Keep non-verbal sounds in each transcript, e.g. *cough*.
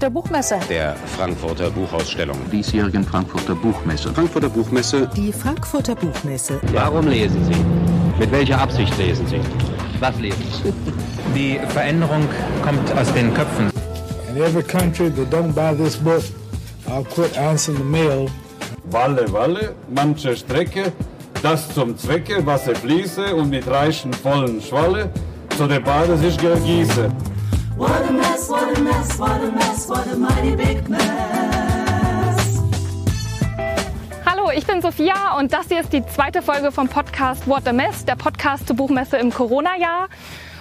der Buchmesse. Der Frankfurter Buchausstellung. Diesjährigen Frankfurter Buchmesse. Frankfurter Buchmesse. Die Frankfurter Buchmesse. Warum lesen Sie? Mit welcher Absicht lesen Sie? Was lesen Sie? *laughs* Die Veränderung kommt aus den Köpfen. In every country that don't buy this book, I'll quit answering the mail. Walle, Walle, manche Strecke, das zum Zwecke, Wasser fließe und mit reichen vollen Schwalle zu der Bade sich gieße. What a mess, what a mess, what a mess, what a mighty big mess. Hallo, ich bin Sophia und das hier ist die zweite Folge vom Podcast What a Mess, der Podcast zur Buchmesse im Corona-Jahr.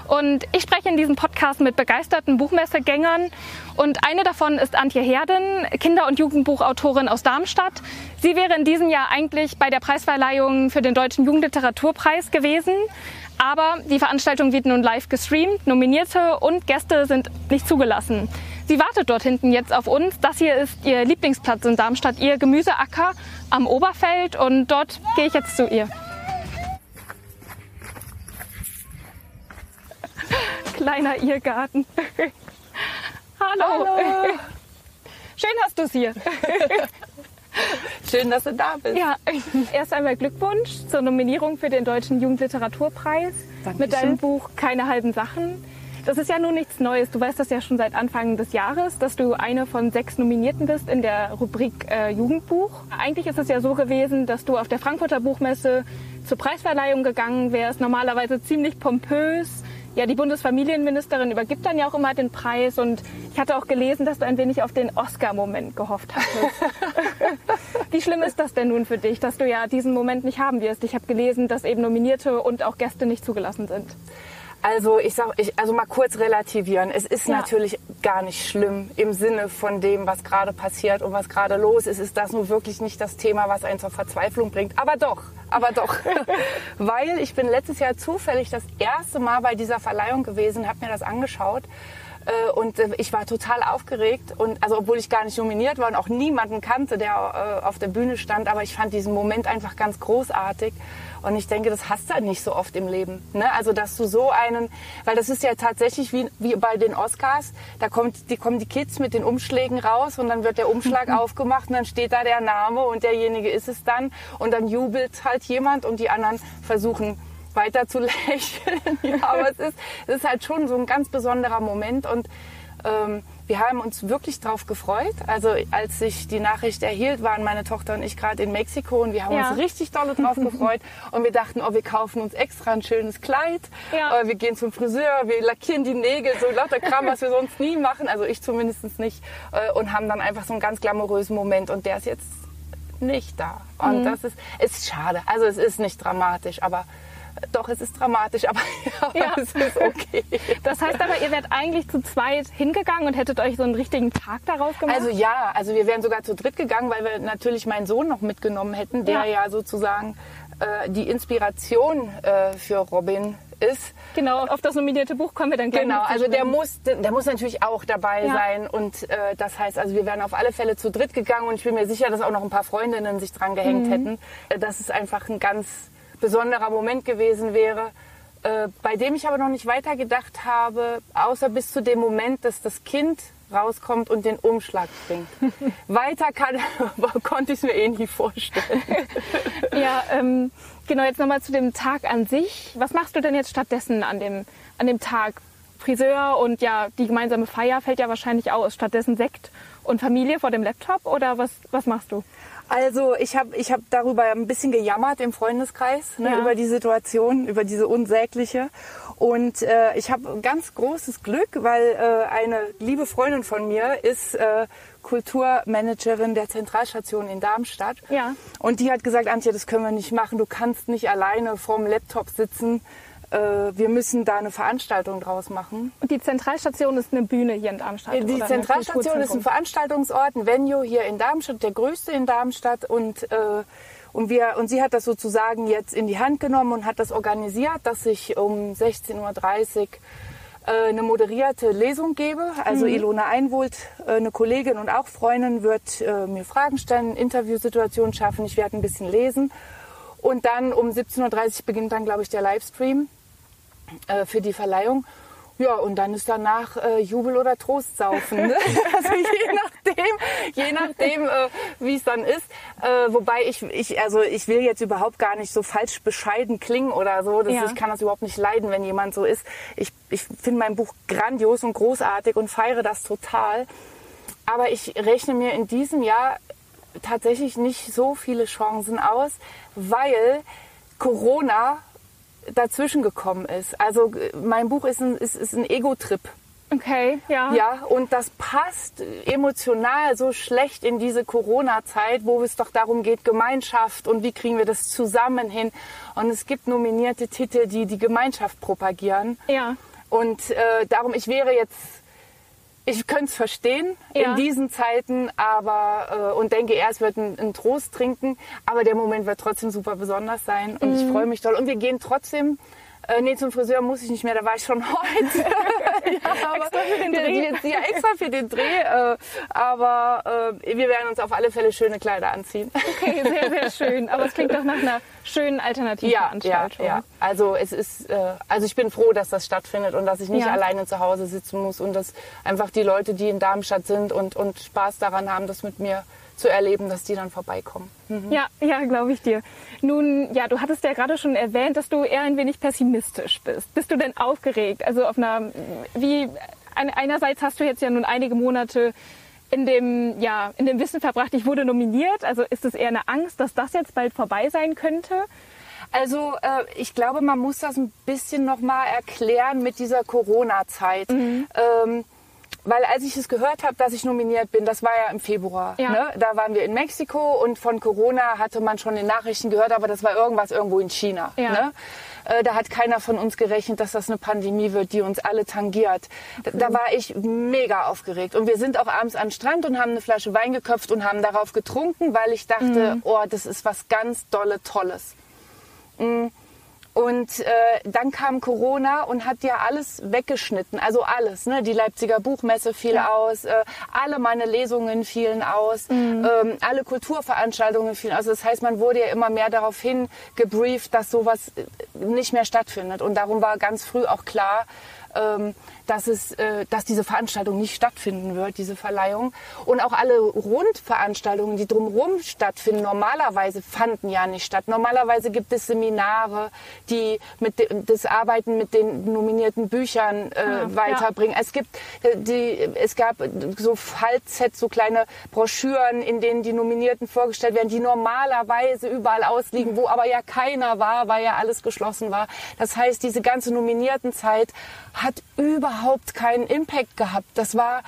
Und ich spreche in diesem Podcast mit begeisterten Buchmessegängern. Und eine davon ist Antje Herden, Kinder- und Jugendbuchautorin aus Darmstadt. Sie wäre in diesem Jahr eigentlich bei der Preisverleihung für den Deutschen Jugendliteraturpreis gewesen. Aber die Veranstaltung wird nun live gestreamt. Nominierte und Gäste sind nicht zugelassen. Sie wartet dort hinten jetzt auf uns. Das hier ist ihr Lieblingsplatz in Darmstadt, ihr Gemüseacker am Oberfeld. Und dort gehe ich jetzt zu ihr. *laughs* Kleiner Irrgarten. *laughs* Hallo. Hallo. Schön hast du es hier. *laughs* Schön, dass du da bist. Ja, erst einmal Glückwunsch zur Nominierung für den Deutschen Jugendliteraturpreis Dankeschön. mit deinem Buch Keine halben Sachen. Das ist ja nun nichts Neues. Du weißt das ja schon seit Anfang des Jahres, dass du eine von sechs Nominierten bist in der Rubrik äh, Jugendbuch. Eigentlich ist es ja so gewesen, dass du auf der Frankfurter Buchmesse zur Preisverleihung gegangen wärst, normalerweise ziemlich pompös. Ja, die Bundesfamilienministerin übergibt dann ja auch immer den Preis und ich hatte auch gelesen, dass du ein wenig auf den Oscar-Moment gehofft hattest. *laughs* Wie schlimm ist das denn nun für dich, dass du ja diesen Moment nicht haben wirst? Ich habe gelesen, dass eben Nominierte und auch Gäste nicht zugelassen sind. Also ich sag, ich, also mal kurz relativieren. Es ist Ja. natürlich gar nicht schlimm im Sinne von dem, was gerade passiert und was gerade los ist. Ist das nun wirklich nicht das Thema, was einen zur Verzweiflung bringt? Aber doch, aber doch, *laughs* weil ich bin letztes Jahr zufällig das erste Mal bei dieser Verleihung gewesen, habe mir das angeschaut. äh, Und äh, ich war total aufgeregt und also obwohl ich gar nicht nominiert war und auch niemanden kannte, der äh, auf der Bühne stand, aber ich fand diesen Moment einfach ganz großartig und ich denke, das hast du halt nicht so oft im Leben. Ne? Also, dass du so einen, weil das ist ja tatsächlich wie, wie bei den Oscars, da kommt, die kommen die Kids mit den Umschlägen raus und dann wird der Umschlag *laughs* aufgemacht und dann steht da der Name und derjenige ist es dann und dann jubelt halt jemand und die anderen versuchen weiter zu lächeln. *laughs* ja, aber es ist, es ist halt schon so ein ganz besonderer Moment und ähm, wir haben uns wirklich drauf gefreut. Also als ich die Nachricht erhielt, waren meine Tochter und ich gerade in Mexiko und wir haben Ja. uns richtig doll drauf *laughs* gefreut. Und wir dachten, oh, wir kaufen uns extra ein schönes Kleid. Ja. Äh, wir gehen zum Friseur, wir lackieren die Nägel, so lauter Kram, was wir sonst nie machen. Also ich zumindest nicht. Äh, und haben dann einfach so einen ganz glamourösen Moment. Und der ist jetzt nicht da. Und das ist, ist schade. Also es ist nicht dramatisch, aber doch, es ist dramatisch, aber, *laughs* aber Ja. *laughs* es ist okay. Das heißt aber, ihr wärt eigentlich zu zweit hingegangen und hättet euch so einen richtigen Tag daraus gemacht? Also ja, also wir wären sogar zu dritt gegangen, weil wir natürlich meinen Sohn noch mitgenommen hätten, der Ja. ja, sozusagen äh, die Inspiration äh, für Robin ist. genau, auf das nominierte Buch kommen wir dann gleich Genau, also der muss, der muss natürlich auch dabei Ja. sein und äh, das heißt, also wir wären auf alle Fälle zu dritt gegangen und ich bin mir sicher, dass auch noch ein paar Freundinnen sich dran gehängt Mhm. hätten, äh, dass es einfach ein ganz besonderer Moment gewesen wäre, äh, bei dem ich aber noch nicht weiter gedacht habe, außer bis zu dem Moment, dass das Kind rauskommt und den Umschlag bringt. *laughs* weiter kann, *laughs* konnte ich es mir eh nie vorstellen. *laughs* Ja, ähm, genau, jetzt nochmal zu dem Tag an sich. Was machst du denn jetzt stattdessen an dem, an dem Tag? Friseur und ja, die gemeinsame Feier fällt ja wahrscheinlich aus. Stattdessen Sekt und Familie vor dem Laptop oder was, was machst du? Also ich habe ich hab darüber ein bisschen gejammert im Freundeskreis, ne, Ja. über die Situation, über diese unsägliche. Und äh, ich habe ganz großes Glück, weil äh, eine liebe Freundin von mir ist äh, Kulturmanagerin der Zentralstation in Darmstadt. Ja. Und die hat gesagt, Antje, das können wir nicht machen. Du kannst nicht alleine vorm Laptop sitzen. Äh, wir müssen da eine Veranstaltung draus machen. Und die Zentralstation ist eine Bühne hier in Darmstadt. Die Zentralstation ist ein? Veranstaltungsort, ein Venue hier in Darmstadt, der größte in Darmstadt. Und, äh, und, wir, und sie hat das sozusagen jetzt in die Hand genommen und hat das organisiert, dass ich um 16.30 Uhr äh, eine moderierte Lesung gebe. Also Ilona Einwohlt, äh, eine Kollegin und auch Freundin, wird mir Fragen stellen, Interviewsituationen schaffen. Ich werde ein bisschen lesen. Und dann um 17.30 Uhr beginnt dann, glaube ich, der Livestream äh, für die Verleihung. Ja, und dann ist danach äh, Jubel oder Trostsaufen. Ne? *laughs* also je nachdem, äh, wie es dann ist. Äh, wobei ich, ich, also ich will jetzt überhaupt gar nicht so falsch bescheiden klingen oder so. Das, Ja. Ich kann das überhaupt nicht leiden, wenn jemand so ist. Ich, ich finde mein Buch grandios und großartig und feiere das total. Aber ich rechne mir in diesem Jahr tatsächlich nicht so viele Chancen aus, weil Corona dazwischen gekommen ist. Also äh, mein Buch ist ein, ist, ist ein Ego-Trip. Okay, ja. Ja, und das passt emotional so schlecht in diese Corona-Zeit, wo es doch darum geht, Gemeinschaft und wie kriegen wir das zusammen hin. Und es gibt nominierte Titel, die die Gemeinschaft propagieren. Ja. Und äh, darum, ich wäre jetzt, ich könnte es verstehen Ja. in diesen Zeiten, aber äh, und denke, er es wird ein, ein Trost trinken, aber der Moment wird trotzdem super besonders sein und Mhm. ich freue mich doll. Und wir gehen trotzdem. Äh, nee, zum Friseur muss ich nicht mehr, da war ich schon *laughs* heute. *laughs* ja, aber Extra für den Ja, Dreh? Jetzt, ja, extra für den Dreh. Äh, aber äh, wir werden uns auf alle Fälle schöne Kleider anziehen. Okay, sehr, sehr *laughs* schön. Aber es klingt doch nach einer schönen Ja, ja, Alternativveranstaltung. ja. Also es ist, äh, also ich bin froh, dass das stattfindet und dass ich nicht Ja. alleine zu Hause sitzen muss und dass einfach die Leute, die in Darmstadt sind und, und Spaß daran haben, das mit mir zu erleben, dass die dann vorbeikommen. Ja, ja, glaube ich dir. Nun, ja, du hattest ja gerade schon erwähnt, dass du eher ein wenig pessimistisch bist. Bist du denn aufgeregt? Also auf einer, wie, ein- einerseits hast du jetzt ja nun einige Monate in dem, ja, in dem Wissen verbracht, ich wurde nominiert. Also ist es eher eine Angst, dass das jetzt bald vorbei sein könnte? Also äh, ich glaube, man muss das ein bisschen nochmal erklären mit dieser Corona-Zeit. Ähm, weil als ich es gehört habe, dass ich nominiert bin, das war ja im Februar. Ja. Ne? Da waren wir in Mexiko und von Corona hatte man schon in Nachrichten gehört, aber das war irgendwas irgendwo in China. Ja. Ne? Äh, Da hat keiner von uns gerechnet, dass das eine Pandemie wird, die uns alle tangiert. Da, da war ich mega aufgeregt. Und wir sind auch abends den Strand und haben eine Flasche Wein geköpft und haben darauf getrunken, weil ich dachte, oh, das ist was ganz dolle Tolles. Und äh, dann kam Corona und hat ja alles weggeschnitten, also alles. Ne? Die Leipziger Buchmesse fiel aus, äh, alle meine Lesungen fielen aus, ähm, alle Kulturveranstaltungen fielen aus. Das heißt, man wurde ja immer mehr darauf hin gebrieft, dass sowas äh, nicht mehr stattfindet. Und darum war ganz früh auch klar, ähm, dass, es, äh, dass diese Veranstaltung nicht stattfinden wird, diese Verleihung. Und auch alle Rundveranstaltungen, die drumherum stattfinden, normalerweise fanden ja nicht statt. Normalerweise gibt es Seminare, die mit de, das Arbeiten mit den nominierten Büchern äh, weiterbringen. Es gibt äh, die, es gab so Faltsets, so kleine Broschüren, in denen die Nominierten vorgestellt werden, die normalerweise überall ausliegen, wo aber ja keiner war, weil ja alles geschlossen war. Das heißt, diese ganze Nominiertenzeit hat überhaupt keinen Impact gehabt. Das war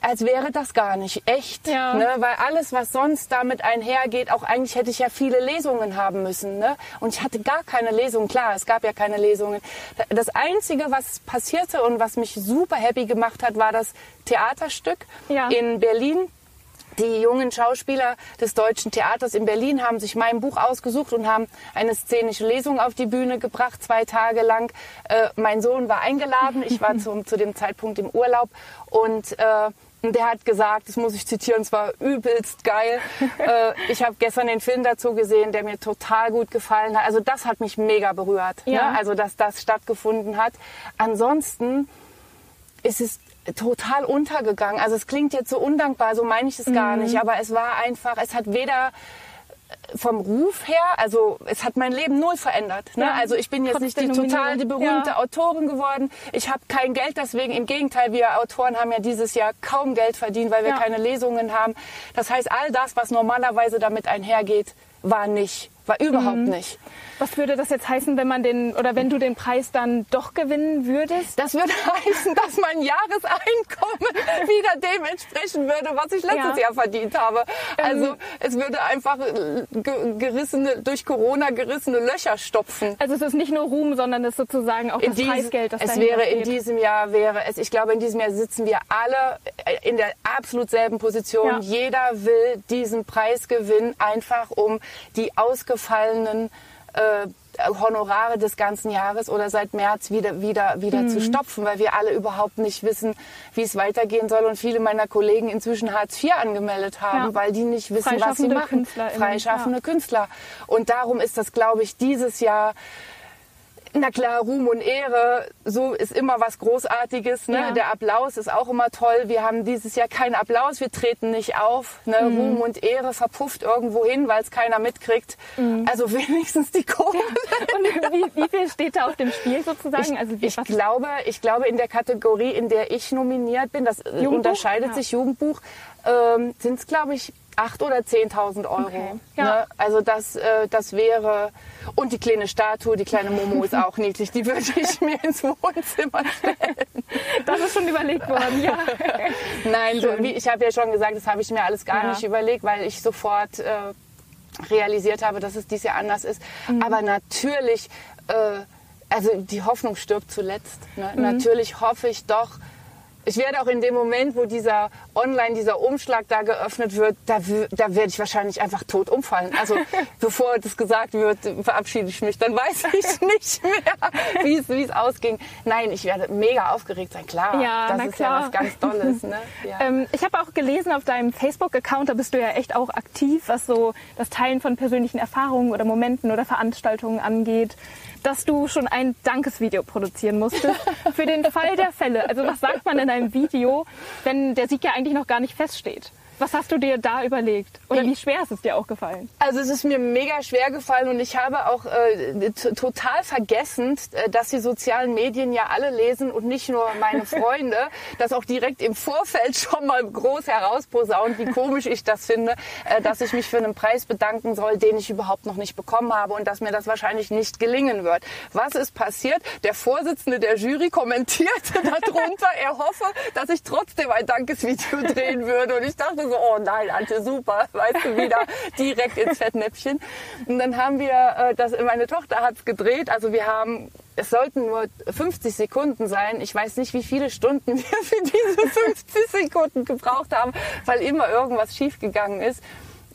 als wäre das gar nicht echt, Ja. ne? weil alles, was sonst damit einhergeht, auch eigentlich hätte ich ja viele Lesungen haben müssen. Ne? Und ich hatte gar keine Lesungen. Klar, es gab ja keine Lesungen. Das Einzige, was passierte und was mich super happy gemacht hat, war das Theaterstück Ja. in Berlin. Die jungen Schauspieler des Deutschen Theaters in Berlin haben sich mein Buch ausgesucht und haben eine szenische Lesung auf die Bühne gebracht, zwei Tage lang. Äh, mein Sohn war eingeladen, ich war *laughs* zum, zu dem Zeitpunkt im Urlaub und äh, der hat gesagt, das muss ich zitieren, es war übelst geil. *laughs* äh, ich habe gestern den Film dazu gesehen, der mir total gut gefallen hat. Also das hat mich mega berührt, Ja. ne? also dass das stattgefunden hat. Ansonsten ist es total untergegangen. Also es klingt jetzt so undankbar, so meine ich es gar Mhm. nicht, aber es war einfach, es hat weder vom Ruf her, also es hat mein Leben null verändert. Ne? Ja, Also ich bin jetzt nicht die total die berühmte Ja. Autorin geworden. Ich habe kein Geld deswegen. Im Gegenteil, wir Autoren haben ja dieses Jahr kaum Geld verdient, weil wir Ja. keine Lesungen haben. Das heißt, all das, was normalerweise damit einhergeht, war nicht, war überhaupt Mhm. nicht. Was würde das jetzt heißen, wenn man den oder wenn du den Preis dann doch gewinnen würdest? Das würde *laughs* heißen, dass mein Jahreseinkommen *laughs* wieder dem entsprechen würde, was ich letztes Ja. Jahr verdient habe. Also Ähm. es würde einfach äh, ge gerissene, durch Corona gerissene Löcher stopfen. Also es ist nicht nur Ruhm, sondern es ist sozusagen auch das diesem- Preisgeld, das es wäre in diesem Jahr wäre es, ich glaube, in diesem Jahr sitzen wir alle äh, in der absolut selben Position. Ja. Jeder will diesen Preis gewinnen, einfach um die ausgefallenen äh, Honorare des ganzen Jahres oder seit März wieder, wieder, wieder Mhm. zu stopfen, weil wir alle überhaupt nicht wissen, wie es weitergehen soll und viele meiner Kollegen inzwischen Hartz IV angemeldet haben, Ja. weil die nicht wissen, was sie machen. Freischaffende Künstler. Und darum ist das, glaube ich, dieses Jahr Na klar, Ruhm und Ehre, so ist immer was Großartiges. Ne? Ja. Der Applaus ist auch immer toll. Wir haben dieses Jahr keinen Applaus, wir treten nicht auf. Ne? Mhm. Ruhm und Ehre verpufft irgendwo hin, weil es keiner mitkriegt. Mhm. Also *laughs* wenigstens die Kohle. *laughs* Und wie, wie viel steht da auf dem Spiel sozusagen? Ich, also ich, glaube, ich glaube, in der Kategorie, in der ich nominiert bin, das äh, Jugendbuch? unterscheidet Ja. sich Jugendbuch, ähm, sind es, glaube ich, 8.000 oder 10.000 Euro. Okay. Ja. Ne? Also das, äh, das wäre... Und die kleine Statue, die kleine Momo ist auch niedlich. Die würde ich mir ins Wohnzimmer stellen. das ist schon überlegt worden, ja. Nein, so, wie, ich habe ja schon gesagt, das habe ich mir alles gar Ja. nicht überlegt, weil ich sofort äh, realisiert habe, dass es dieses Jahr anders ist. Mhm. Aber natürlich, äh, also die Hoffnung stirbt zuletzt. Ne? Mhm. Natürlich hoffe ich doch, ich werde auch in dem Moment, wo dieser online, dieser Umschlag da geöffnet wird, da, da werde ich wahrscheinlich einfach tot umfallen. Also *laughs* bevor das gesagt wird, verabschiede ich mich, dann weiß ich *laughs* nicht mehr, wie es, ausging. Nein, ich werde mega aufgeregt sein, klar. Ja, das ist klar. ja was ganz Tolles. Ne? Ja. *laughs* Ähm, ich habe auch gelesen auf deinem Facebook-Account, da bist du ja echt auch aktiv, was so das Teilen von persönlichen Erfahrungen oder Momenten oder Veranstaltungen angeht, dass du schon ein Dankesvideo produzieren musstest *laughs* für den Fall der Fälle. Also was sagt man in einem Video, wenn der Sieg ja eigentlich noch gar nicht feststeht? Was hast du dir da überlegt? Oder wie schwer ist es dir auch gefallen? Also es ist mir mega schwer gefallen und ich habe auch äh, total vergessen, äh, dass die sozialen Medien ja alle lesen und nicht nur meine *laughs* Freunde, das auch direkt im Vorfeld schon mal groß herausposaunt, wie komisch ich das finde, äh, dass ich mich für einen Preis bedanken soll, den ich überhaupt noch nicht bekommen habe und dass mir das wahrscheinlich nicht gelingen wird. Was ist passiert? Der Vorsitzende der Jury kommentierte *laughs* darunter, er hoffe, dass ich trotzdem ein Dankesvideo drehen würde und ich dachte so, oh nein, Ante, super, *laughs* weißt du, wieder direkt ins Fettnäpfchen. Und dann haben wir, äh, das, meine Tochter hat's gedreht, also wir haben, es sollten nur 50 Sekunden sein. Ich weiß nicht, wie viele Stunden *laughs* wir für diese 50 Sekunden gebraucht haben, weil immer irgendwas schiefgegangen ist.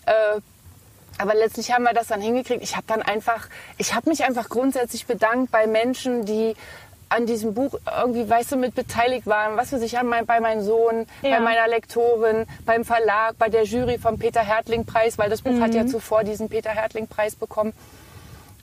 Äh, aber letztlich haben wir das dann hingekriegt. Ich habe dann einfach, ich habe mich einfach grundsätzlich bedankt bei Menschen, die an diesem Buch irgendwie, weißt du, mit beteiligt waren. Was weiß ich, an mein, bei meinem Sohn, Ja. bei meiner Lektorin, beim Verlag, bei der Jury vom Peter Hertling Preis, weil das Buch hat ja zuvor diesen Peter Hertling Preis bekommen.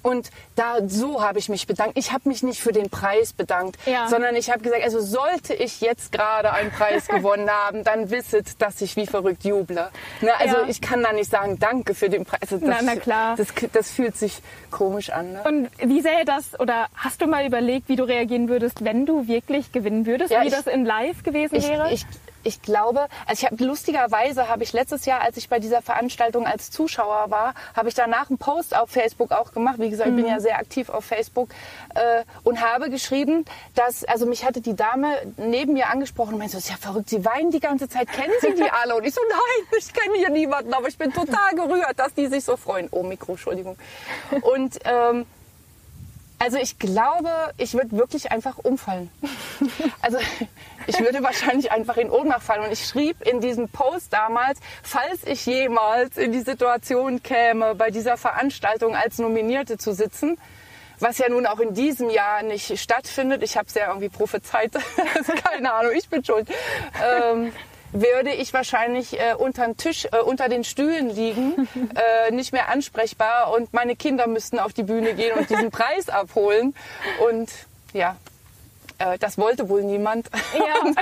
Und da so habe ich mich bedankt. Ich habe mich nicht für den Preis bedankt, Ja. sondern ich habe gesagt, also sollte ich jetzt gerade einen Preis *laughs* gewonnen haben, dann wisset, dass ich wie verrückt juble. Ne, also Ja. ich kann da nicht sagen, danke für den Preis. Also das, Na, na klar. Das, das fühlt sich komisch an. Ne? Und wie sähe das, oder hast du mal überlegt, wie du reagieren würdest, wenn du wirklich gewinnen würdest? Ja, wie ich- das in live gewesen Ich, wäre? ich, ich glaube, also ich habe lustigerweise habe ich letztes Jahr, als ich bei dieser Veranstaltung als Zuschauer war, habe ich danach einen Post auf Facebook auch gemacht. Wie gesagt, ich bin ja sehr aktiv auf Facebook äh, und habe geschrieben, dass also mich hatte die Dame neben mir angesprochen und meinte, so, das ist ja verrückt, Sie weinen die ganze Zeit, kennen Sie die alle? Und ich so, nein, ich kenne hier niemanden, aber ich bin total gerührt, dass die sich so freuen. Oh Mikro, Entschuldigung. Und ähm, also ich glaube, ich würde wirklich einfach umfallen. *laughs* Also ich würde wahrscheinlich einfach in Ohnmacht fallen. Und ich schrieb in diesem Post damals, falls ich jemals in die Situation käme, bei dieser Veranstaltung als Nominierte zu sitzen, was ja nun auch in diesem Jahr nicht stattfindet. Ich habe es ja irgendwie prophezeit. *laughs* Keine Ahnung, ich bin schuld. Ähm, würde ich wahrscheinlich äh, unter den Tisch, äh, unter den Stühlen liegen, *laughs* äh, nicht mehr ansprechbar und meine Kinder müssten auf die Bühne gehen und diesen Preis abholen. Und ja, äh, das wollte wohl niemand. Ja.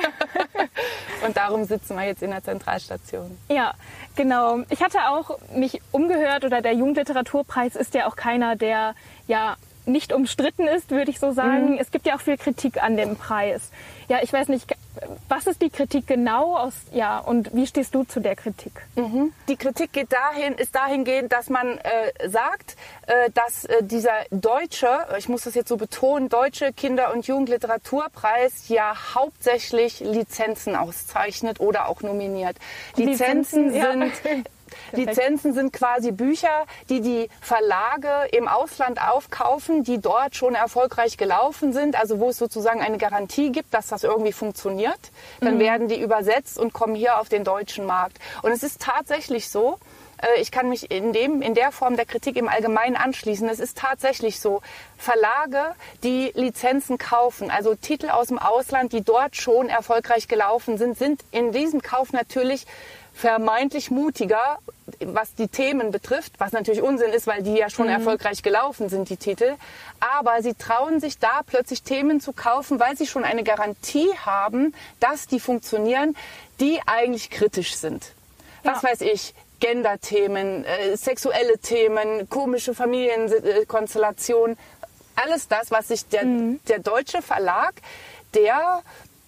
*laughs* und darum sitzen wir jetzt in der Zentralstation. Ja, genau. Ich hatte auch mich umgehört oder der Jugendliteraturpreis ist ja auch keiner, der ja nicht umstritten ist, würde ich so sagen. Mhm. Es gibt ja auch viel Kritik an dem Preis. Ja, ich weiß nicht, was ist die Kritik genau aus, ja, und wie stehst du zu der Kritik? Die Kritik geht dahin, ist dahingehend, dass man äh, sagt, äh, dass äh, dieser deutsche, ich muss das jetzt so betonen, deutsche Kinder- und Jugendliteraturpreis ja hauptsächlich Lizenzen auszeichnet oder auch nominiert. Lizenzen, Lizenzen, ja. *laughs* Lizenzen sind quasi Bücher, die die Verlage im Ausland aufkaufen, die dort schon erfolgreich gelaufen sind, also wo es sozusagen eine Garantie gibt, dass das irgendwie funktioniert. Dann werden die übersetzt und kommen hier auf den deutschen Markt. Und es ist tatsächlich so, äh, ich kann mich in, dem, in der Form der Kritik im Allgemeinen anschließen. Es ist tatsächlich so, Verlage, die Lizenzen kaufen, also Titel aus dem Ausland, die dort schon erfolgreich gelaufen sind, sind in diesem Kauf natürlich vermeintlich mutiger was die Themen betrifft, was natürlich Unsinn ist, weil die ja schon erfolgreich gelaufen sind, die Titel. Aber sie trauen sich da plötzlich Themen zu kaufen, weil sie schon eine Garantie haben, dass die funktionieren, die eigentlich kritisch sind. Was weiß ich, Gender-Themen, äh, sexuelle Themen, komische Familienkonstellationen, alles das, was sich der, der deutsche Verlag, der,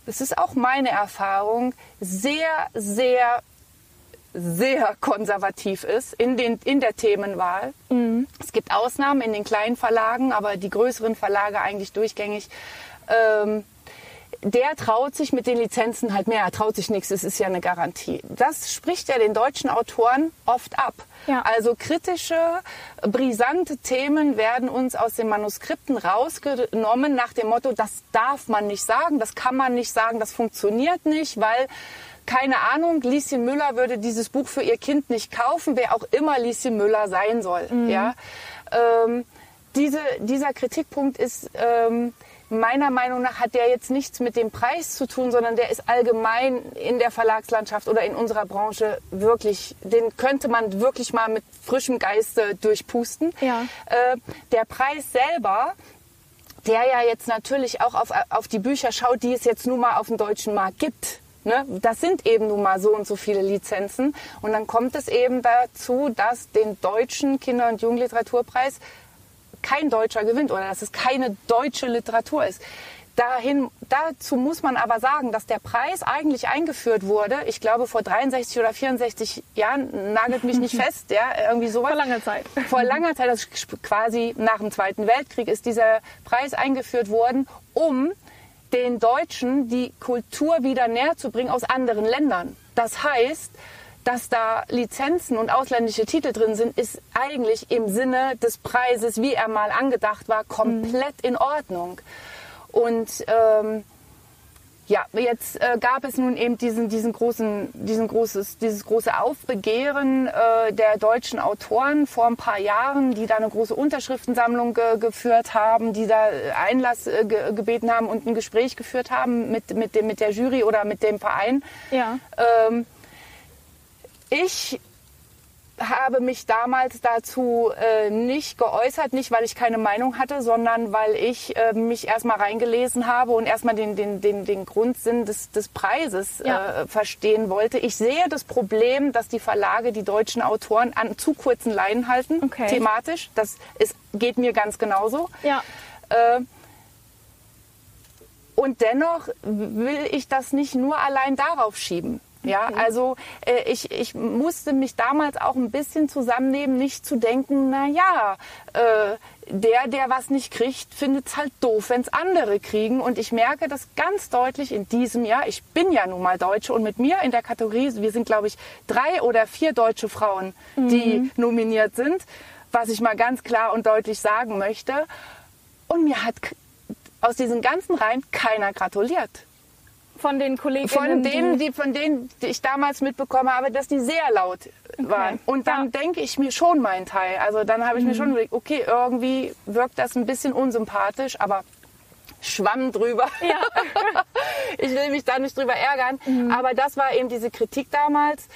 das ist auch meine Erfahrung, sehr, sehr, sehr konservativ ist in, den, in der Themenwahl. Es gibt Ausnahmen in den kleinen Verlagen, aber die größeren Verlage eigentlich durchgängig. Ähm, der traut sich mit den Lizenzen halt mehr. Er traut sich nichts, es ist ja eine Garantie. Das spricht ja den deutschen Autoren oft ab. Ja. Also kritische, brisante Themen werden uns aus den Manuskripten rausgenommen nach dem Motto, das darf man nicht sagen, das kann man nicht sagen, das funktioniert nicht, weil keine Ahnung, Lieschen Müller würde dieses Buch für ihr Kind nicht kaufen, wer auch immer Lieschen Müller sein soll. Ja? Ähm, diese, dieser Kritikpunkt ist ähm, meiner Meinung nach hat der jetzt nichts mit dem Preis zu tun, sondern der ist allgemein in der Verlagslandschaft oder in unserer Branche wirklich, den könnte man wirklich mal mit frischem Geiste durchpusten. Ja. Äh, der Preis selber, der ja jetzt natürlich auch auf, auf die Bücher schaut, die es jetzt nun mal auf dem deutschen Markt gibt. Ne? Das sind eben nun mal so und so viele Lizenzen. Und dann kommt es eben dazu, dass den deutschen Kinder- und Jugendliteraturpreis kein Deutscher gewinnt oder dass es keine deutsche Literatur ist. Dahin, dazu muss man aber sagen, dass der Preis eigentlich eingeführt wurde, ich glaube vor 63 oder 64 Jahren, nagelt mich nicht *laughs* fest, ja, irgendwie sowas. Vor langer Zeit. Vor langer Zeit, also quasi nach dem Zweiten Weltkrieg, ist dieser Preis eingeführt worden, um den Deutschen die Kultur wieder näher zu bringen aus anderen Ländern. Das heißt, dass da Lizenzen und ausländische Titel drin sind, ist eigentlich im Sinne des Preises, wie er mal angedacht war, komplett in Ordnung. Und ähm, ja, jetzt äh, gab es nun eben diesen, diesen großen, diesen großes, dieses große Aufbegehren äh, der deutschen Autoren vor ein paar Jahren, die da eine große Unterschriftensammlung ge geführt haben, die da Einlass äh, ge gebeten haben und ein Gespräch geführt haben mit, mit, dem, mit der Jury oder mit dem Verein. Ja. Ähm, ich habe mich damals dazu äh, nicht geäußert, nicht weil ich keine Meinung hatte, sondern weil ich äh, mich erstmal reingelesen habe und erstmal den, den, den, den Grundsinn des, des Preises Ja. äh, verstehen wollte. Ich sehe das Problem, dass die Verlage die deutschen Autoren an zu kurzen Leinen halten, Okay. thematisch. Das ist, geht mir ganz genauso. Ja. Äh, und dennoch will ich das nicht nur allein darauf schieben. Ja, also äh, ich, ich musste mich damals auch ein bisschen zusammennehmen, nicht zu denken, na ja, äh, der, der was nicht kriegt, findet es halt doof, wenn es andere kriegen. Und ich merke das ganz deutlich in diesem Jahr. Ich bin ja nun mal Deutsche und mit mir in der Kategorie, wir sind glaube ich drei oder vier deutsche Frauen, die nominiert sind, was ich mal ganz klar und deutlich sagen möchte. Und mir hat aus diesen ganzen Reihen keiner gratuliert. Von den Kolleginnen, Von denen, die, von denen die ich damals mitbekommen habe, dass die sehr laut waren. Und dann Ja. Mhm. denke ich mir schon meinen Teil. Also dann habe ich mir schon überlegt, okay, irgendwie wirkt das ein bisschen unsympathisch, aber Schwamm drüber. Ja. *laughs* ich will mich da nicht drüber ärgern. Mhm. Aber das war eben diese Kritik damals.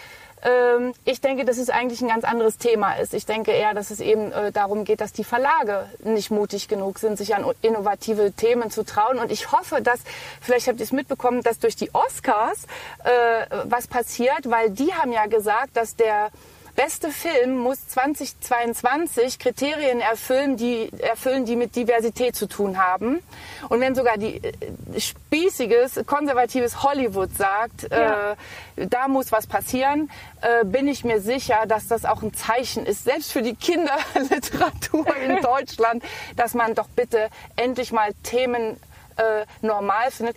Ähm, Ich denke, dass es eigentlich ein ganz anderes Thema ist. Ich denke eher, dass es eben äh, darum geht, dass die Verlage nicht mutig genug sind, sich an innovative Themen zu trauen. Und ich hoffe, dass, vielleicht habt ihr es mitbekommen, dass durch die Oscars äh, was passiert, weil die haben ja gesagt, dass der beste Film muss 2022 Kriterien erfüllen, die erfüllen, die mit Diversität zu tun haben. Und wenn sogar die äh, spießiges, konservatives Hollywood sagt, Ja. äh, da muss was passieren, äh, bin ich mir sicher, dass das auch ein Zeichen ist, selbst für die Kinderliteratur in *laughs* Deutschland, dass man doch bitte endlich mal Themen äh, normal findet.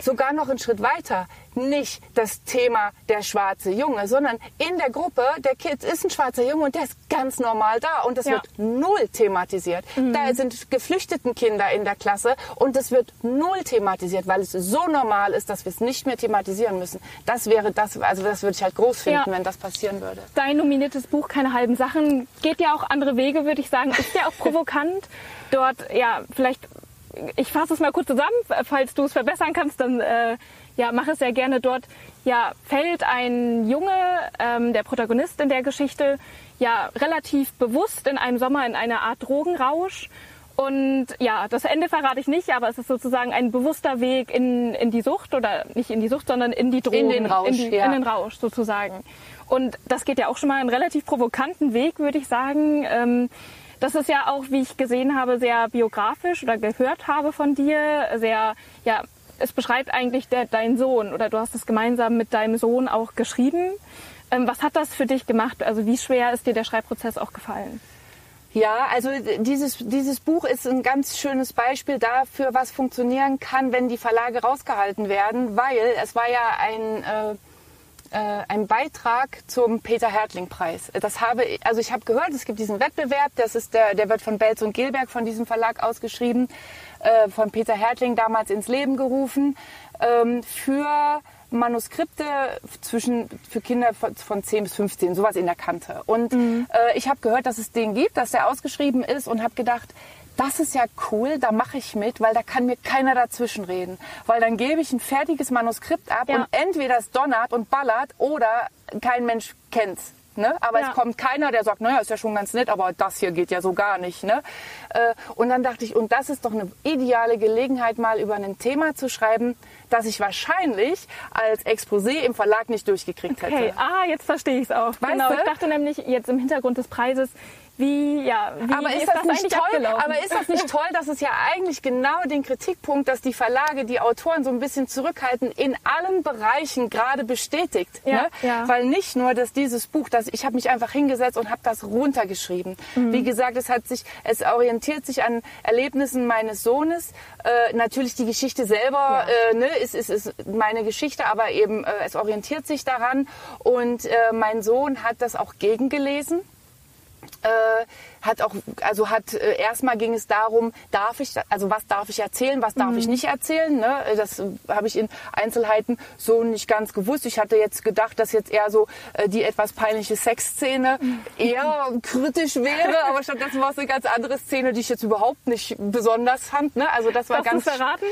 Sogar noch einen Schritt weiter. Nicht das Thema der schwarze Junge, sondern in der Gruppe der Kids ist ein schwarzer Junge und der ist ganz normal da und das Ja. wird null thematisiert. Da sind geflüchteten Kinder in der Klasse und es wird null thematisiert, weil es so normal ist, dass wir es nicht mehr thematisieren müssen. Das wäre das, also das würde ich halt groß finden, Ja. wenn das passieren würde. Dein nominiertes Buch Keine halben Sachen geht ja auch andere Wege, würde ich sagen. Ist ja auch *laughs* provokant. Dort, ja, vielleicht, ich fasse es mal kurz zusammen. Falls du es verbessern kannst, dann äh, ja, mache es sehr gerne dort, ja, fällt ein Junge, ähm, der Protagonist in der Geschichte, ja, relativ bewusst in einem Sommer in eine Art Drogenrausch. Und ja, das Ende verrate ich nicht, aber es ist sozusagen ein bewusster Weg in, in die Sucht oder nicht in die Sucht, sondern in die Drogen. In den Rausch, in, die, ja. in den Rausch sozusagen. Und das geht ja auch schon mal einen relativ provokanten Weg, würde ich sagen. Ähm, das ist ja auch, wie ich gesehen habe, sehr biografisch oder gehört habe von dir, sehr, ja, es beschreibt eigentlich der, dein Sohn oder du hast es gemeinsam mit deinem Sohn auch geschrieben. Ähm, was hat das für dich gemacht? Also wie schwer ist dir der Schreibprozess auch gefallen? Ja, also dieses, dieses Buch ist ein ganz schönes Beispiel dafür, was funktionieren kann, wenn die Verlage rausgehalten werden, weil es war ja ein, äh, äh, ein Beitrag zum Peter Hertling Preis. Das habe, also ich habe gehört, es gibt diesen Wettbewerb, das ist der, der wird von Belz und Gelberg von diesem Verlag ausgeschrieben, äh, von Peter Hertling damals ins Leben gerufen ähm, für Manuskripte zwischen für Kinder von, von 10 bis 15, sowas in der Kante. Und äh, ich habe gehört, dass es den gibt, dass der ausgeschrieben ist und habe gedacht, das ist ja cool, da mache ich mit, weil da kann mir keiner dazwischen reden. Weil dann gebe ich ein fertiges Manuskript ab Ja. und entweder es donnert und ballert oder kein Mensch kennt's. Ne? Aber Ja. es kommt keiner, der sagt, naja, ist ja schon ganz nett, aber das hier geht ja so gar nicht. Ne? Äh, Und dann dachte ich, und das ist doch eine ideale Gelegenheit, mal über ein Thema zu schreiben, das ich wahrscheinlich als Exposé im Verlag nicht durchgekriegt Okay, hätte. ah, jetzt verstehe ich es auch. Weißt genau, du? ich dachte nämlich jetzt im Hintergrund des Preises, wie, ja, wie, Aber wie ist das, nicht eigentlich toll? Aber ist das nicht toll, dass es ja eigentlich genau den Kritikpunkt, dass die Verlage die Autoren so ein bisschen zurückhalten, in allen Bereichen gerade bestätigt. Ja, ne? ja. Weil nicht nur, dass dieses Buch, dass ich habe mich einfach hingesetzt und habe das runtergeschrieben. Mhm. Wie gesagt, es hat sich, es orientiert sich an Erlebnissen meines Sohnes. Äh, natürlich die Geschichte selber äh, ne, ist, ist, ist meine Geschichte, aber eben äh, es orientiert sich daran. Und äh, mein Sohn hat das auch gegengelesen äh, hat auch, also hat äh, erstmal ging es darum, darf ich, also was darf ich erzählen, was darf ich nicht erzählen. Ne? Das äh, habe ich in Einzelheiten so nicht ganz gewusst. Ich hatte jetzt gedacht, dass jetzt eher so äh, die etwas peinliche Sexszene eher kritisch wäre, aber *laughs* stattdessen war es eine ganz andere Szene, die ich jetzt überhaupt nicht besonders fand. Ne? Also das war Darfst du ganz. es verraten?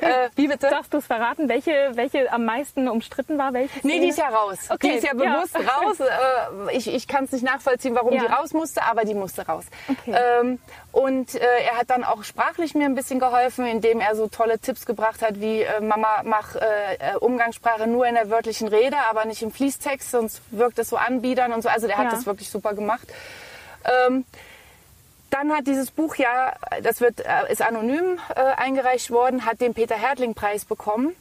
Äh, wie bitte? Darfst du es verraten, welche, welche am meisten umstritten war? Welche Nee, Szene? die ist ja raus. Okay, Die ist ja ja. bewusst raus. *laughs* Äh, ich ich kann es nicht nachvollziehen, warum Ja. die raus musste, aber die musste raus. Okay. Ähm, und äh, er hat dann auch sprachlich mir ein bisschen geholfen, indem er so tolle Tipps gebracht hat, wie äh, Mama, mach äh, äh, Umgangssprache nur in der wörtlichen Rede, aber nicht im Fließtext, sonst wirkt es so anbiedern und so. Also der hat Ja. das wirklich super gemacht. Ähm, dann hat dieses Buch ja, das wird, äh, ist anonym äh, eingereicht worden, hat den Peter Hertling Preis bekommen.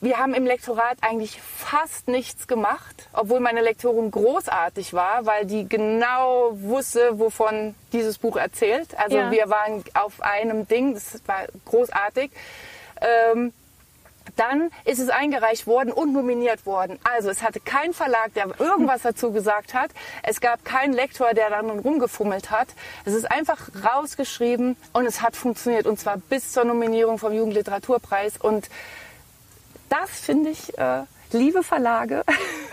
Wir haben im Lektorat eigentlich fast nichts gemacht, obwohl meine Lektorin großartig war, weil die genau wusste, wovon dieses Buch erzählt. Also Ja. wir waren auf einem Ding, das war großartig. Ähm, dann ist es eingereicht worden und nominiert worden. Also es hatte kein Verlag, der irgendwas dazu gesagt hat. Es gab keinen Lektor, der dann rumgefummelt hat. Es ist einfach rausgeschrieben und es hat funktioniert. Und zwar bis zur Nominierung vom Jugendliteraturpreis. Und das finde ich, äh, liebe Verlage,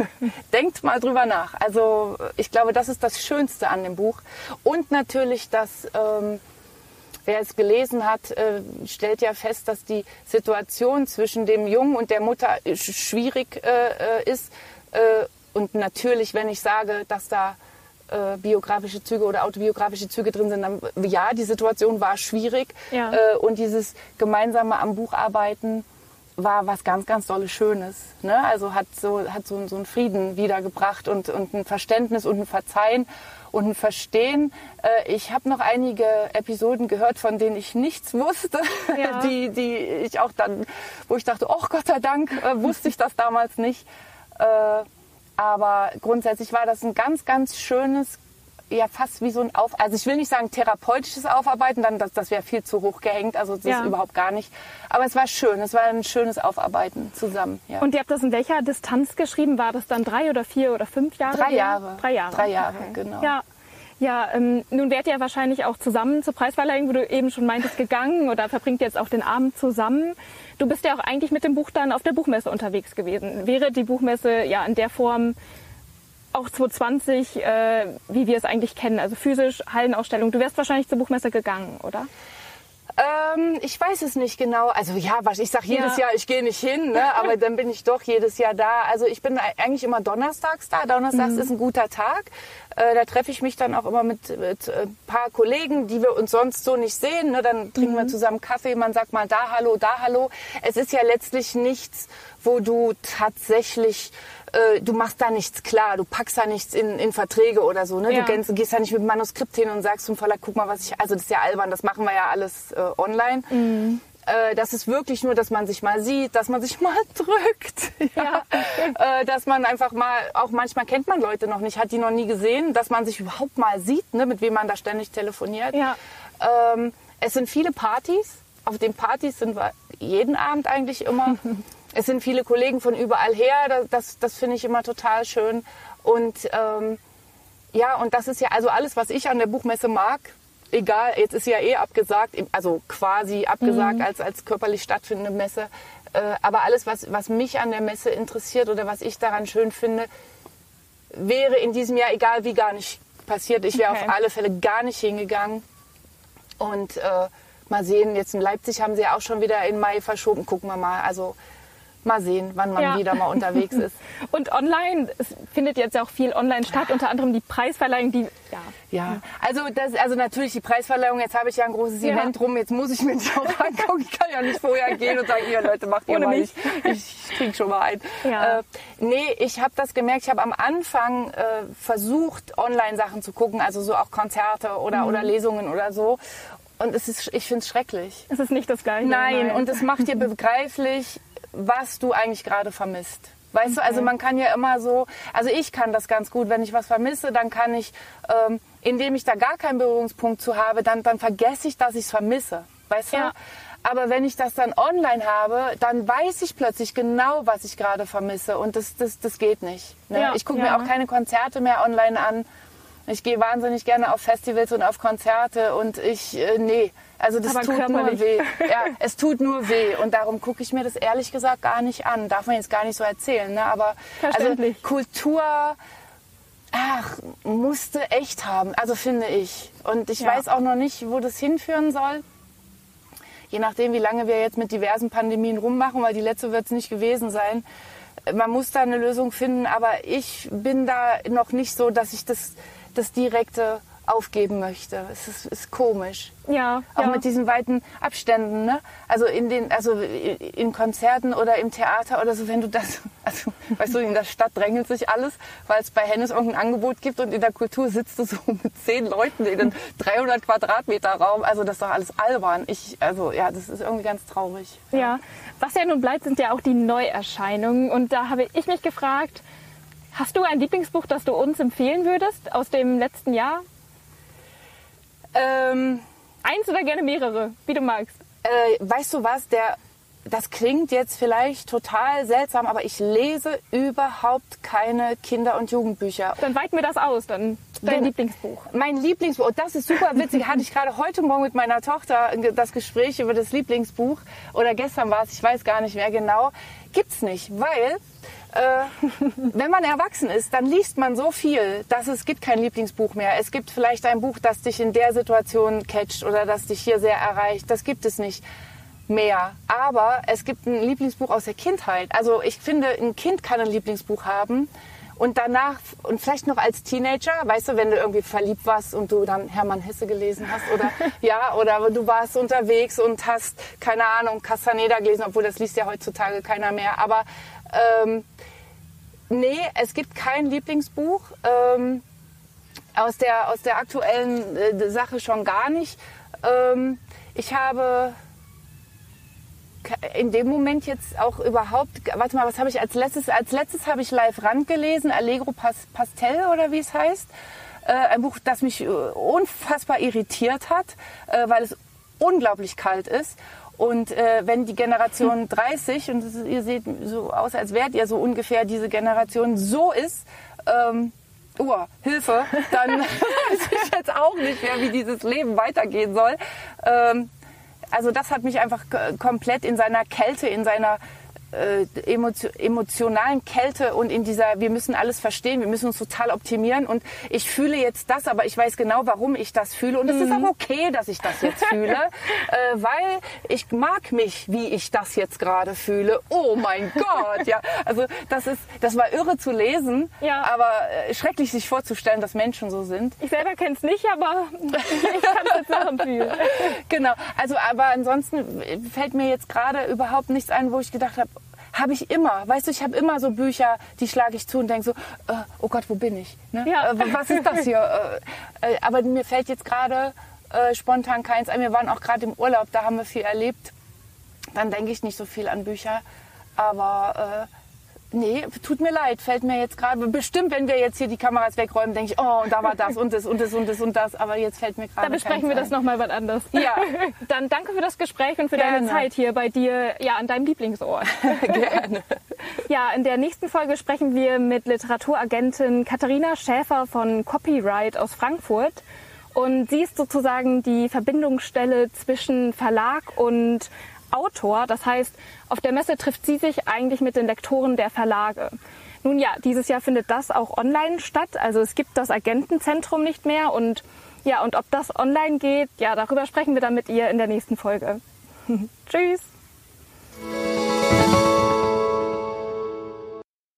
*laughs* denkt mal drüber nach. Also ich glaube, das ist das Schönste an dem Buch. Und natürlich, dass ähm, wer es gelesen hat, äh, stellt ja fest, dass die Situation zwischen dem Jungen und der Mutter sch- schwierig äh, äh, ist. Äh, und natürlich, wenn ich sage, dass da äh, biografische Züge oder autobiografische Züge drin sind, dann ja, die Situation war schwierig. Ja. Und dieses gemeinsame am Buch arbeiten war was ganz, ganz Dolles Schönes. Ne? Also hat so, hat so, so einen Frieden wiedergebracht und, und ein Verständnis und ein Verzeihen und ein Verstehen. Äh, ich habe noch einige Episoden gehört, von denen ich nichts wusste, *laughs* Ja. die, die ich auch dann, wo ich dachte, oh Gott sei Dank, äh, wusste ich das damals nicht. Äh, aber grundsätzlich war das ein ganz, ganz schönes, ja fast wie so ein Auf, also ich will nicht sagen therapeutisches Aufarbeiten, dann das, das wäre viel zu hoch gehängt, also das Ja. ist überhaupt gar nicht. Aber es war schön, es war ein schönes Aufarbeiten zusammen. Ja. Und ihr habt das in welcher Distanz geschrieben? War das dann drei oder vier oder fünf Jahre? Drei? Jahre. Drei Jahre. Drei Jahre, genau. Ja. Ja, ähm, nun wärt ihr wahrscheinlich auch zusammen zur Preisverleihung, wo du eben schon meintest, gegangen oder verbringt jetzt auch den Abend zusammen. Du bist ja auch eigentlich mit dem Buch dann auf der Buchmesse unterwegs gewesen. Wäre die Buchmesse ja in der Form auch 2020, äh, wie wir es eigentlich kennen, also physisch, Hallenausstellung, du wärst wahrscheinlich zur Buchmesse gegangen, oder? Ähm, ich weiß es nicht genau. Also ja, was- ich sage jedes Ja. Jahr, ich gehe nicht hin, ne? aber dann bin ich doch jedes Jahr da. Also ich bin eigentlich immer donnerstags da. Donnerstags ist ein guter Tag. Äh, da treffe ich mich dann auch immer mit, mit äh, ein paar Kollegen, die wir uns sonst so nicht sehen. Ne? Dann trinken wir zusammen Kaffee, man sagt mal da Hallo, da Hallo. Es ist ja letztlich nichts, wo du tatsächlich äh, du machst da nichts klar, du packst da nichts in, in Verträge oder so. Ne? Ja. Du gehst, gehst da nicht mit dem Manuskript hin und sagst zum Verlag, guck mal, was ich. Also das ist ja albern, das machen wir ja alles äh, online. Äh, das ist wirklich nur, dass man sich mal sieht, dass man sich *laughs* mal drückt. *laughs* Ja. äh, dass man einfach mal, auch manchmal kennt man Leute noch nicht, hat die noch nie gesehen, dass man sich überhaupt mal sieht, ne, mit wem man da ständig telefoniert. Ja. Ähm, es sind viele Partys. Auf den Partys sind wir jeden Abend eigentlich immer. *laughs* es sind viele Kollegen von überall her. Das, das, finde ich immer total schön. Und ähm, ja, und das ist ja also alles, was ich an der Buchmesse mag. Egal, jetzt ist sie ja eh abgesagt, also quasi abgesagt als, als körperlich stattfindende Messe. Äh, aber alles, was, was mich an der Messe interessiert oder was ich daran schön finde, wäre in diesem Jahr, egal wie, gar nicht passiert. Ich wäre Okay. auf alle Fälle gar nicht hingegangen. Und äh, mal sehen, jetzt in Leipzig haben sie ja auch schon wieder in Mai verschoben. Gucken wir mal. Also mal sehen, wann man Ja. wieder mal unterwegs ist. *laughs* Und online, es findet jetzt auch viel online statt, unter anderem die Preisverleihung, die, ja, Ja, also das, also natürlich die Preisverleihung. Jetzt habe ich ja ein großes Ja. Event rum. Jetzt muss ich mir *laughs* die auch angucken. Ich kann ja nicht vorher gehen und sagen, ihr Leute, macht ihr Ohne mal. mich. Ich, ich trinke schon mal ein. Ja. Äh, nee, ich habe das gemerkt. Ich habe am Anfang äh, versucht, Online-Sachen zu gucken, also so auch Konzerte oder, Mhm. oder Lesungen oder so. Und es ist, ich finde es schrecklich. es ist nicht das Gleiche. Nein, und es macht dir *laughs* begreiflich, was du eigentlich gerade vermisst. Weißt du, also man kann ja immer so, also ich kann das ganz gut, wenn ich was vermisse, dann kann ich, ähm, indem ich da gar keinen Berührungspunkt zu habe, dann, dann vergesse ich, dass ich es vermisse. Weißt du? Ja. Aber wenn ich das dann online habe, dann weiß ich plötzlich genau, was ich gerade vermisse. Und das, das, das geht nicht. Ne? Ja, ich gucke ja. mir auch keine Konzerte mehr online an. Ich gehe wahnsinnig gerne auf Festivals und auf Konzerte und ich, äh, nee, also das Aber tut nur weh. Ja, *laughs* es tut nur weh und darum gucke ich mir das ehrlich gesagt gar nicht an. Darf man jetzt gar nicht so erzählen, ne? aber also. Kultur, ach, musste echt haben, also finde ich. Und ich Ja. weiß auch noch nicht, wo das hinführen soll. Je nachdem, wie lange wir jetzt mit diversen Pandemien rummachen, weil die letzte wird es nicht gewesen sein. Man muss da eine Lösung finden, aber ich bin da noch nicht so, dass ich das, das direkte aufgeben möchte. Es ist, ist komisch. Ja, Auch ja. mit diesen weiten Abständen, ne? Also in den, also in Konzerten oder im Theater oder so, wenn du das, *laughs* also weißt du, in der Stadt drängelt sich alles, weil es bei Hennes irgendein Angebot gibt und in der Kultur sitzt du so *laughs* mit zehn Leuten in einem *laughs* 300 Quadratmeter Raum. Also das ist doch alles albern. Ich, also ja, das ist irgendwie ganz traurig. Ja, was ja nun bleibt, sind ja auch die Neuerscheinungen. Und da habe ich mich gefragt, hast du ein Lieblingsbuch, das du uns empfehlen würdest aus dem letzten Jahr? Ähm, Eins oder gerne mehrere, wie du magst. äh, weißt du was, der, das klingt jetzt vielleicht total seltsam, aber ich lese überhaupt keine Kinder- und Jugendbücher. Dann weiten wir das aus, dann dein Wenn- Lieblingsbuch. Mein Lieblingsbuch, und das ist super witzig, hatte ich gerade heute Morgen mit meiner Tochter das Gespräch über das Lieblingsbuch oder gestern war es, ich weiß gar nicht mehr genau, gibt's nicht, weil *laughs* wenn man erwachsen ist, dann liest man so viel, dass es gibt kein Lieblingsbuch mehr. Es gibt vielleicht ein Buch, das dich in der Situation catcht oder das dich hier sehr erreicht. Das gibt es nicht mehr. Aber es gibt ein Lieblingsbuch aus der Kindheit. Also ich finde, ein Kind kann ein Lieblingsbuch haben. Und danach, und vielleicht noch als Teenager, weißt du, wenn du irgendwie verliebt warst und du dann Hermann Hesse gelesen hast oder *laughs* ja, oder du warst unterwegs und hast, keine Ahnung, Castaneda gelesen, obwohl das liest ja heutzutage keiner mehr. Aber ähm, nee, es gibt kein Lieblingsbuch. Ähm, aus der, aus der aktuellen äh, Sache schon gar nicht. Ähm, ich habe in dem Moment jetzt auch überhaupt, warte mal, was habe ich als letztes? Als letztes habe ich Live Rand gelesen, Allegro Pas Pastel oder wie es heißt. Äh, ein Buch, das mich äh, unfassbar irritiert hat, äh, weil es unglaublich kalt ist. Und äh, wenn die Generation 30, und ist, ihr seht so aus, als wärt ihr so ungefähr diese Generation, so ist, ähm, oh, Hilfe, dann *laughs* weiß ich jetzt auch nicht mehr, wie dieses Leben weitergehen soll. Ähm, also das hat mich einfach komplett in seiner Kälte, in seiner äh, emotio emotionalen Kälte und in dieser, wir müssen alles verstehen, wir müssen uns total optimieren und ich fühle jetzt das, aber ich weiß genau, warum ich das fühle und es ist auch okay, dass ich das jetzt fühle, *laughs* äh, weil ich mag mich, wie ich das jetzt gerade fühle. Oh mein Gott, ja, also das ist, das war irre zu lesen, Ja. aber äh, schrecklich sich vorzustellen, dass Menschen so sind. Ich selber kenne es nicht, aber *laughs* ich kann es jetzt nachempfühlen. *laughs* Genau, also aber ansonsten fällt mir jetzt gerade überhaupt nichts ein, wo ich gedacht habe, habe ich immer, weißt du, ich habe immer so Bücher, die schlage ich zu und denke so, äh, oh Gott, wo bin ich? Ne? Ja. Äh, was ist das hier? Äh, äh, aber mir fällt jetzt gerade äh, spontan keins ein. Wir waren auch gerade im Urlaub, da haben wir viel erlebt. Dann denke ich nicht so viel an Bücher. Aber äh, nee, tut mir leid, fällt mir jetzt gerade. Bestimmt, wenn wir jetzt hier die Kameras wegräumen, denke ich, oh, und da war das und das und das und das und das. Aber jetzt fällt mir gerade Da besprechen wir das ein. nochmal wann anders. Ja. *laughs* Dann danke für das Gespräch und für deine Gerne. Zeit hier bei dir, ja, an deinem Lieblingsort. *laughs* Gerne. Ja, in der nächsten Folge sprechen wir mit Literaturagentin Katharina Schäfer von Copyright aus Frankfurt. Und sie ist sozusagen die Verbindungsstelle zwischen Verlag und Autor. Das heißt, auf der Messe trifft sie sich eigentlich mit den Lektoren der Verlage. Nun ja, dieses Jahr findet das auch online statt. Also es gibt das Agentenzentrum nicht mehr und ja, und ob das online geht, ja, darüber sprechen wir dann mit ihr in der nächsten Folge. *laughs* Tschüss.